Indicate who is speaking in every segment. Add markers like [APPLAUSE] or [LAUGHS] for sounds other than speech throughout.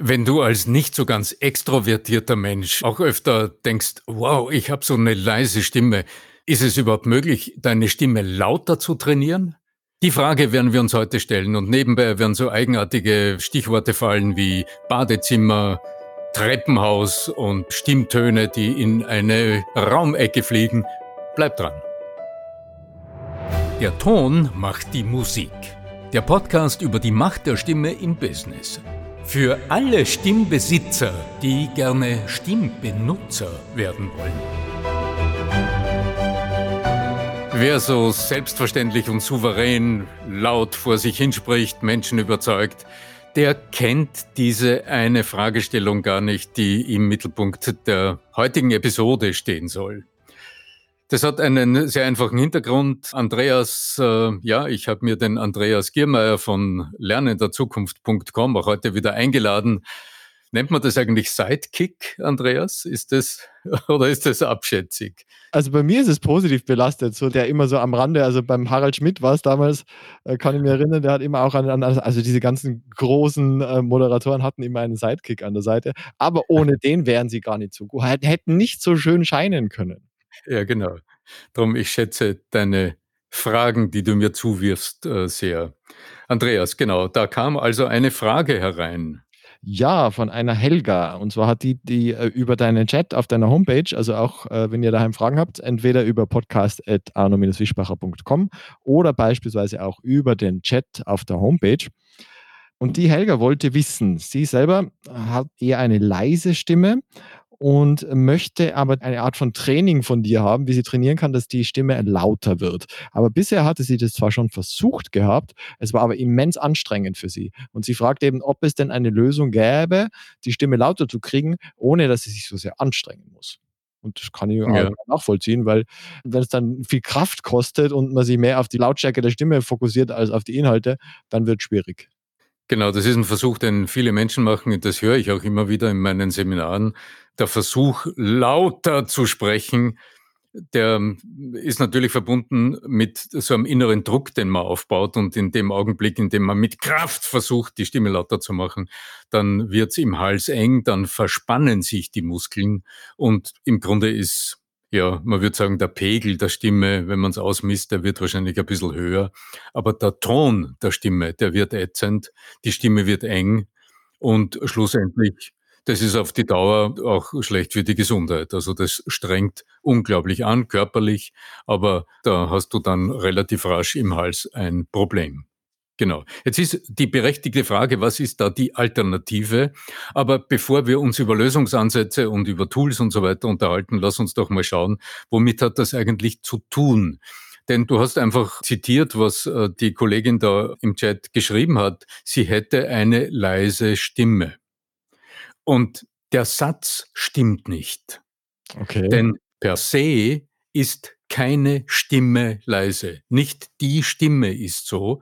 Speaker 1: Wenn du als nicht so ganz extrovertierter Mensch auch öfter denkst, wow, ich habe so eine leise Stimme, ist es überhaupt möglich, deine Stimme lauter zu trainieren? Die Frage werden wir uns heute stellen und nebenbei werden so eigenartige Stichworte fallen wie Badezimmer, Treppenhaus und Stimmtöne, die in eine Raumecke fliegen. Bleib dran. Der Ton macht die Musik. Der Podcast über die Macht der Stimme im Business. Für alle Stimmbesitzer, die gerne Stimmbenutzer werden wollen. Wer so selbstverständlich und souverän laut vor sich hinspricht, Menschen überzeugt, der kennt diese eine Fragestellung gar nicht, die im Mittelpunkt der heutigen Episode stehen soll. Das hat einen sehr einfachen Hintergrund. Andreas, äh, ja, ich habe mir den Andreas Giermeier von lernenderzukunft.com auch heute wieder eingeladen. Nennt man das eigentlich Sidekick, Andreas? Ist das [LAUGHS] oder ist das abschätzig?
Speaker 2: Also bei mir ist es positiv belastet, so der immer so am Rande, also beim Harald Schmidt war es damals, äh, kann ich mich erinnern, der hat immer auch an, an also diese ganzen großen äh, Moderatoren hatten immer einen Sidekick an der Seite, aber ohne den wären sie gar nicht so gut, hätten nicht so schön scheinen können.
Speaker 1: Ja, genau. Darum, ich schätze deine Fragen, die du mir zuwirfst, äh, sehr. Andreas, genau, da kam also eine Frage herein.
Speaker 2: Ja, von einer Helga. Und zwar hat die, die äh, über deinen Chat auf deiner Homepage, also auch äh, wenn ihr daheim Fragen habt, entweder über podcast.arno-wischbacher.com oder beispielsweise auch über den Chat auf der Homepage. Und die Helga wollte wissen, sie selber hat eher eine leise Stimme und möchte aber eine Art von Training von dir haben, wie sie trainieren kann, dass die Stimme lauter wird. Aber bisher hatte sie das zwar schon versucht gehabt, es war aber immens anstrengend für sie. Und sie fragt eben, ob es denn eine Lösung gäbe, die Stimme lauter zu kriegen, ohne dass sie sich so sehr anstrengen muss. Und das kann ich ja. nachvollziehen, weil wenn es dann viel Kraft kostet und man sich mehr auf die Lautstärke der Stimme fokussiert als auf die Inhalte, dann wird es schwierig.
Speaker 1: Genau, das ist ein Versuch, den viele Menschen machen, und das höre ich auch immer wieder in meinen Seminaren. Der Versuch, lauter zu sprechen, der ist natürlich verbunden mit so einem inneren Druck, den man aufbaut. Und in dem Augenblick, in dem man mit Kraft versucht, die Stimme lauter zu machen, dann wird es im Hals eng, dann verspannen sich die Muskeln. Und im Grunde ist ja, man würde sagen, der Pegel der Stimme, wenn man es ausmisst, der wird wahrscheinlich ein bisschen höher. Aber der Ton der Stimme, der wird ätzend, die Stimme wird eng und schlussendlich, das ist auf die Dauer auch schlecht für die Gesundheit. Also das strengt unglaublich an, körperlich, aber da hast du dann relativ rasch im Hals ein Problem. Genau. Jetzt ist die berechtigte Frage, was ist da die Alternative? Aber bevor wir uns über Lösungsansätze und über Tools und so weiter unterhalten, lass uns doch mal schauen, womit hat das eigentlich zu tun? Denn du hast einfach zitiert, was äh, die Kollegin da im Chat geschrieben hat. Sie hätte eine leise Stimme. Und der Satz stimmt nicht. Okay. Denn per se ist keine Stimme leise. Nicht die Stimme ist so,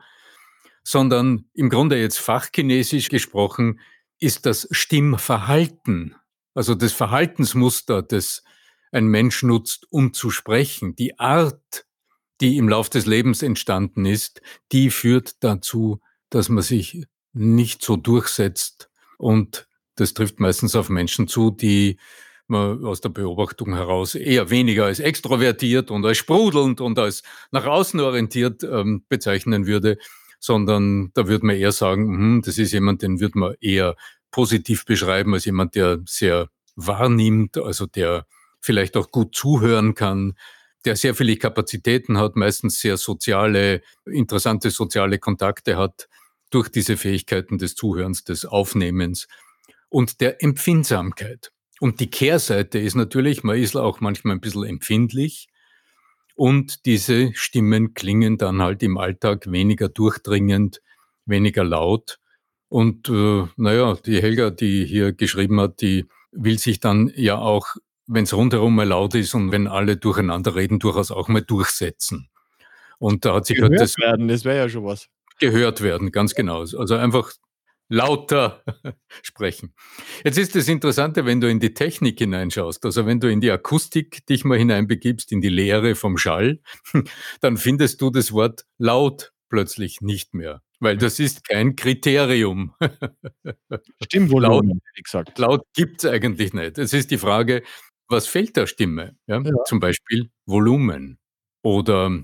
Speaker 1: sondern im Grunde jetzt fachchinesisch gesprochen ist das Stimmverhalten, also das Verhaltensmuster, das ein Mensch nutzt, um zu sprechen, die Art, die im Lauf des Lebens entstanden ist, die führt dazu, dass man sich nicht so durchsetzt. Und das trifft meistens auf Menschen zu, die man aus der Beobachtung heraus eher weniger als extrovertiert und als sprudelnd und als nach außen orientiert ähm, bezeichnen würde sondern da würde man eher sagen, hm, das ist jemand, den würde man eher positiv beschreiben als jemand, der sehr wahrnimmt, also der vielleicht auch gut zuhören kann, der sehr viele Kapazitäten hat, meistens sehr soziale, interessante soziale Kontakte hat durch diese Fähigkeiten des Zuhörens, des Aufnehmens und der Empfindsamkeit. Und die Kehrseite ist natürlich, man ist auch manchmal ein bisschen empfindlich, und diese Stimmen klingen dann halt im Alltag weniger durchdringend, weniger laut. Und äh, naja, die Helga, die hier geschrieben hat, die will sich dann ja auch, wenn es rundherum mal laut ist und wenn alle durcheinander reden, durchaus auch mal durchsetzen. Und da hat sich
Speaker 2: halt gehört halt das werden, das wäre ja schon was.
Speaker 1: Gehört werden, ganz genau. Also einfach lauter [LAUGHS] sprechen. Jetzt ist das Interessante, wenn du in die Technik hineinschaust, also wenn du in die Akustik dich mal hineinbegibst, in die Lehre vom Schall, [LAUGHS] dann findest du das Wort laut plötzlich nicht mehr. weil das ist kein Kriterium. [LAUGHS]
Speaker 2: Stimmvolumen,
Speaker 1: laut,
Speaker 2: wie gesagt.
Speaker 1: Laut gibt es eigentlich nicht. Es ist die Frage, was fehlt der Stimme? Ja? Ja. Zum Beispiel Volumen oder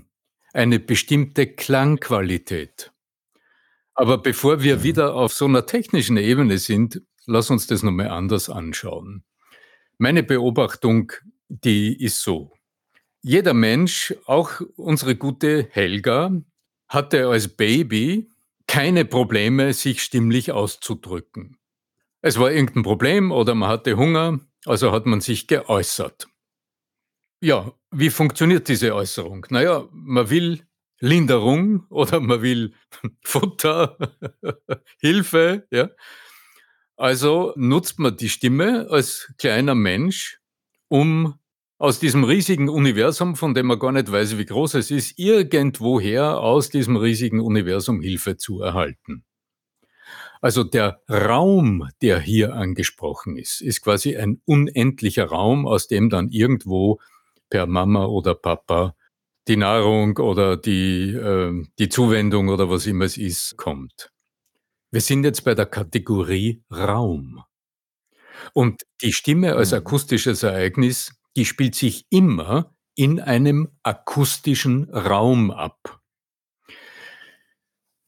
Speaker 1: eine bestimmte Klangqualität. Aber bevor wir mhm. wieder auf so einer technischen Ebene sind, lass uns das nochmal anders anschauen. Meine Beobachtung, die ist so. Jeder Mensch, auch unsere gute Helga, hatte als Baby keine Probleme, sich stimmlich auszudrücken. Es war irgendein Problem oder man hatte Hunger, also hat man sich geäußert. Ja, wie funktioniert diese Äußerung? Naja, man will Linderung oder man will [LAUGHS] Futter, [LAUGHS] Hilfe, ja. Also nutzt man die Stimme als kleiner Mensch, um aus diesem riesigen Universum, von dem man gar nicht weiß, wie groß es ist, irgendwoher aus diesem riesigen Universum Hilfe zu erhalten. Also der Raum, der hier angesprochen ist, ist quasi ein unendlicher Raum, aus dem dann irgendwo per Mama oder Papa die Nahrung oder die, äh, die Zuwendung oder was immer es ist, kommt. Wir sind jetzt bei der Kategorie Raum. Und die Stimme als mhm. akustisches Ereignis, die spielt sich immer in einem akustischen Raum ab.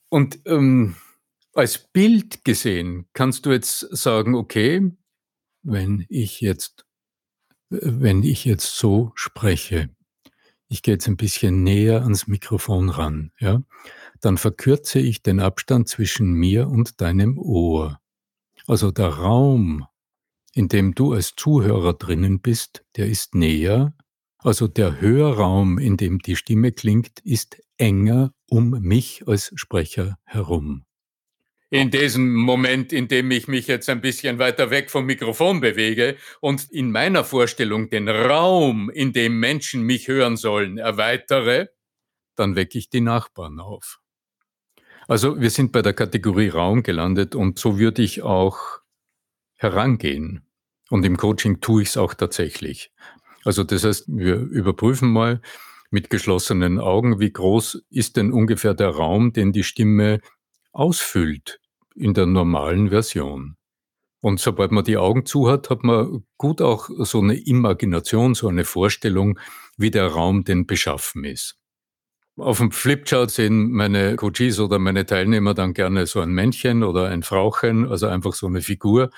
Speaker 1: Und ähm, als Bild gesehen kannst du jetzt sagen, okay, wenn ich jetzt, wenn ich jetzt so spreche, ich gehe jetzt ein bisschen näher ans Mikrofon ran, ja, dann verkürze ich den Abstand zwischen mir und deinem Ohr. Also der Raum, in dem du als Zuhörer drinnen bist, der ist näher. Also der Hörraum, in dem die Stimme klingt, ist enger um mich als Sprecher herum in diesem Moment, in dem ich mich jetzt ein bisschen weiter weg vom Mikrofon bewege und in meiner Vorstellung den Raum, in dem Menschen mich hören sollen, erweitere, dann wecke ich die Nachbarn auf. Also wir sind bei der Kategorie Raum gelandet und so würde ich auch herangehen. Und im Coaching tue ich es auch tatsächlich. Also das heißt, wir überprüfen mal mit geschlossenen Augen, wie groß ist denn ungefähr der Raum, den die Stimme ausfüllt in der normalen Version. Und sobald man die Augen zu hat, hat man gut auch so eine Imagination, so eine Vorstellung, wie der Raum denn beschaffen ist. Auf dem Flipchart sehen meine Coaches oder meine Teilnehmer dann gerne so ein Männchen oder ein Frauchen, also einfach so eine Figur.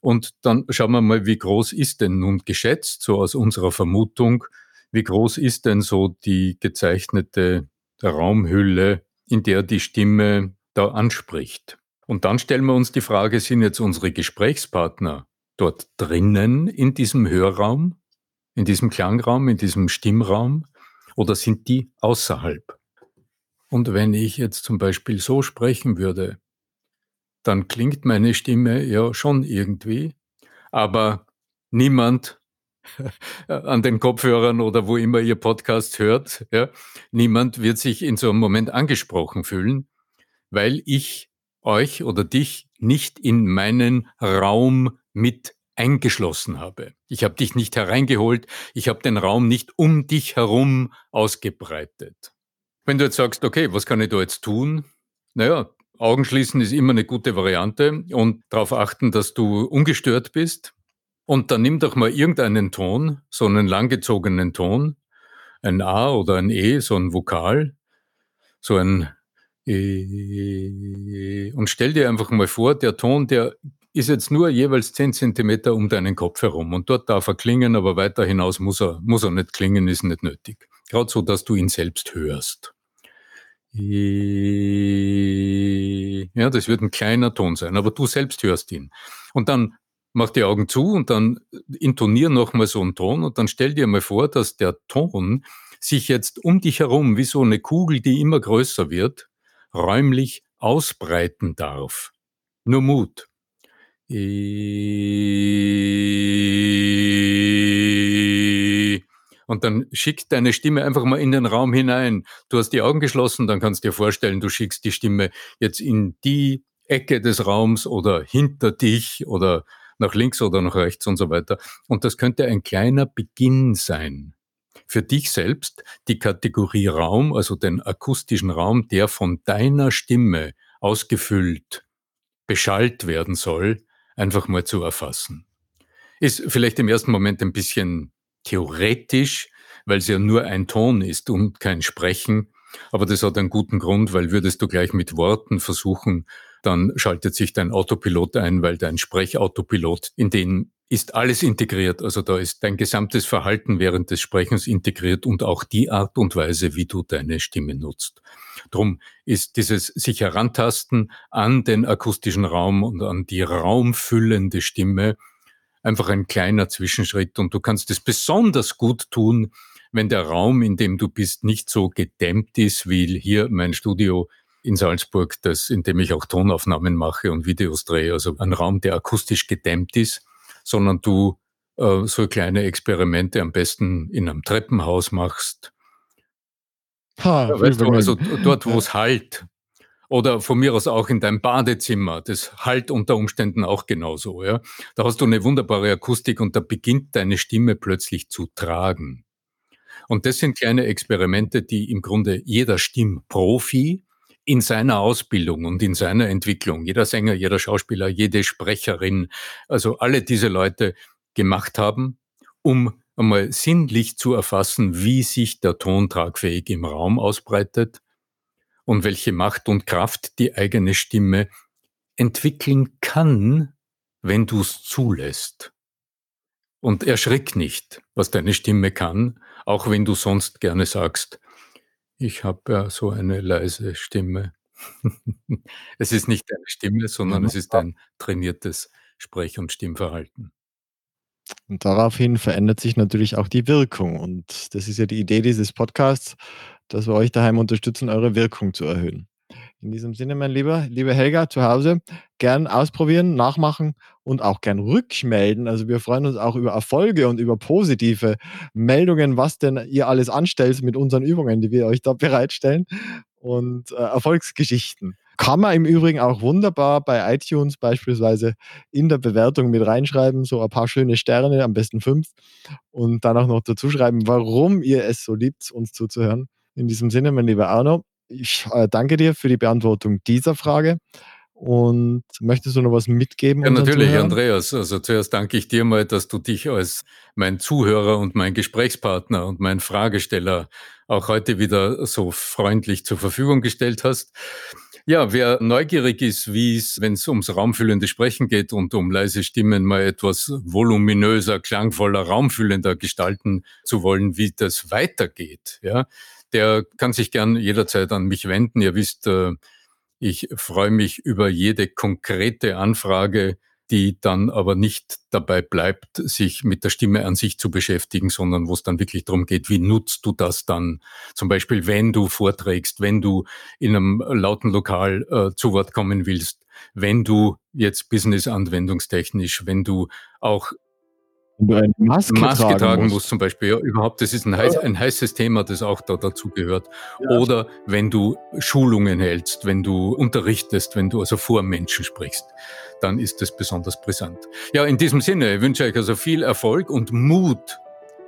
Speaker 1: Und dann schauen wir mal, wie groß ist denn nun geschätzt, so aus unserer Vermutung, wie groß ist denn so die gezeichnete Raumhülle, in der die Stimme da anspricht. Und dann stellen wir uns die Frage, sind jetzt unsere Gesprächspartner dort drinnen in diesem Hörraum, in diesem Klangraum, in diesem Stimmraum oder sind die außerhalb? Und wenn ich jetzt zum Beispiel so sprechen würde, dann klingt meine Stimme ja schon irgendwie, aber niemand [LAUGHS] an den Kopfhörern oder wo immer ihr Podcast hört, ja, niemand wird sich in so einem Moment angesprochen fühlen, weil ich euch oder dich nicht in meinen Raum mit eingeschlossen habe. Ich habe dich nicht hereingeholt, ich habe den Raum nicht um dich herum ausgebreitet. Wenn du jetzt sagst, okay, was kann ich da jetzt tun? Naja, Augen schließen ist immer eine gute Variante und darauf achten, dass du ungestört bist. Und dann nimm doch mal irgendeinen Ton, so einen langgezogenen Ton, ein A oder ein E, so ein Vokal, so ein und stell dir einfach mal vor, der Ton, der ist jetzt nur jeweils 10 Zentimeter um deinen Kopf herum und dort darf er klingen, aber weiter hinaus muss er, muss er nicht klingen, ist nicht nötig. Gerade so, dass du ihn selbst hörst. Äh, ja, das wird ein kleiner Ton sein, aber du selbst hörst ihn. Und dann mach die Augen zu und dann intonier nochmal so einen Ton und dann stell dir mal vor, dass der Ton sich jetzt um dich herum wie so eine Kugel, die immer größer wird, räumlich ausbreiten darf. Nur Mut. Und dann schick deine Stimme einfach mal in den Raum hinein. Du hast die Augen geschlossen, dann kannst du dir vorstellen, du schickst die Stimme jetzt in die Ecke des Raums oder hinter dich oder nach links oder nach rechts und so weiter. Und das könnte ein kleiner Beginn sein für dich selbst die Kategorie Raum, also den akustischen Raum, der von deiner Stimme ausgefüllt, beschallt werden soll, einfach mal zu erfassen. Ist vielleicht im ersten Moment ein bisschen theoretisch, weil es ja nur ein Ton ist und kein Sprechen. Aber das hat einen guten Grund, weil würdest du gleich mit Worten versuchen, dann schaltet sich dein Autopilot ein, weil dein Sprechautopilot, in den ist alles integriert. Also da ist dein gesamtes Verhalten während des Sprechens integriert und auch die Art und Weise, wie du deine Stimme nutzt. Drum ist dieses sich herantasten an den akustischen Raum und an die raumfüllende Stimme einfach ein kleiner Zwischenschritt und du kannst es besonders gut tun, wenn der Raum, in dem du bist, nicht so gedämmt ist, wie hier mein Studio in Salzburg, das, in dem ich auch Tonaufnahmen mache und Videos drehe, also ein Raum, der akustisch gedämmt ist, sondern du äh, so kleine Experimente am besten in einem Treppenhaus machst. Ha, ja, weißt du, also dort, wo es halt. Oder von mir aus auch in deinem Badezimmer. Das halt unter Umständen auch genauso. Ja? Da hast du eine wunderbare Akustik und da beginnt deine Stimme plötzlich zu tragen. Und das sind kleine Experimente, die im Grunde jeder Stimmprofi in seiner Ausbildung und in seiner Entwicklung, jeder Sänger, jeder Schauspieler, jede Sprecherin, also alle diese Leute gemacht haben, um einmal sinnlich zu erfassen, wie sich der Ton tragfähig im Raum ausbreitet und welche Macht und Kraft die eigene Stimme entwickeln kann, wenn du es zulässt. Und erschrick nicht, was deine Stimme kann, auch wenn du sonst gerne sagst, ich habe ja so eine leise Stimme. [LAUGHS] es ist nicht deine Stimme, sondern es ist ein trainiertes Sprech- und Stimmverhalten.
Speaker 2: Und daraufhin verändert sich natürlich auch die Wirkung. Und das ist ja die Idee dieses Podcasts, dass wir euch daheim unterstützen, eure Wirkung zu erhöhen. In diesem Sinne, mein Lieber, liebe Helga zu Hause, gern ausprobieren, nachmachen und auch gern rückmelden. Also wir freuen uns auch über Erfolge und über positive Meldungen, was denn ihr alles anstellt mit unseren Übungen, die wir euch da bereitstellen und äh, Erfolgsgeschichten. Kann man im Übrigen auch wunderbar bei iTunes beispielsweise in der Bewertung mit reinschreiben, so ein paar schöne Sterne, am besten fünf, und dann auch noch dazu schreiben, warum ihr es so liebt, uns zuzuhören. In diesem Sinne, mein lieber Arno, ich äh, danke dir für die Beantwortung dieser Frage. Und möchtest du noch was mitgeben?
Speaker 1: Ja, natürlich, Zuhörern? Andreas. Also zuerst danke ich dir mal, dass du dich als mein Zuhörer und mein Gesprächspartner und mein Fragesteller auch heute wieder so freundlich zur Verfügung gestellt hast. Ja, wer neugierig ist, wie es, wenn es ums raumfüllende Sprechen geht und um leise Stimmen mal etwas voluminöser, klangvoller, raumfüllender gestalten zu wollen, wie das weitergeht, ja, der kann sich gern jederzeit an mich wenden. Ihr wisst, äh, ich freue mich über jede konkrete Anfrage, die dann aber nicht dabei bleibt, sich mit der Stimme an sich zu beschäftigen, sondern wo es dann wirklich darum geht, wie nutzt du das dann? Zum Beispiel, wenn du vorträgst, wenn du in einem lauten Lokal äh, zu Wort kommen willst, wenn du jetzt business-anwendungstechnisch, wenn du auch wenn du eine Maske, Maske tragen, tragen musst. musst. zum Beispiel. Ja, überhaupt, das ist ein, heiß, ein heißes Thema, das auch da dazu gehört. Ja. Oder wenn du Schulungen hältst, wenn du unterrichtest, wenn du also vor Menschen sprichst, dann ist das besonders brisant. Ja, in diesem Sinne wünsche ich euch also viel Erfolg und Mut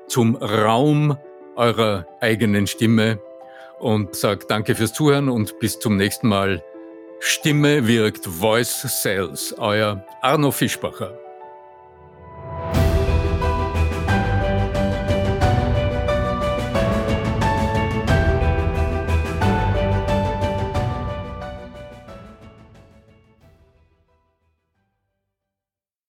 Speaker 1: zum Raum eurer eigenen Stimme und sage danke fürs Zuhören und bis zum nächsten Mal. Stimme wirkt Voice Sales, euer Arno Fischbacher.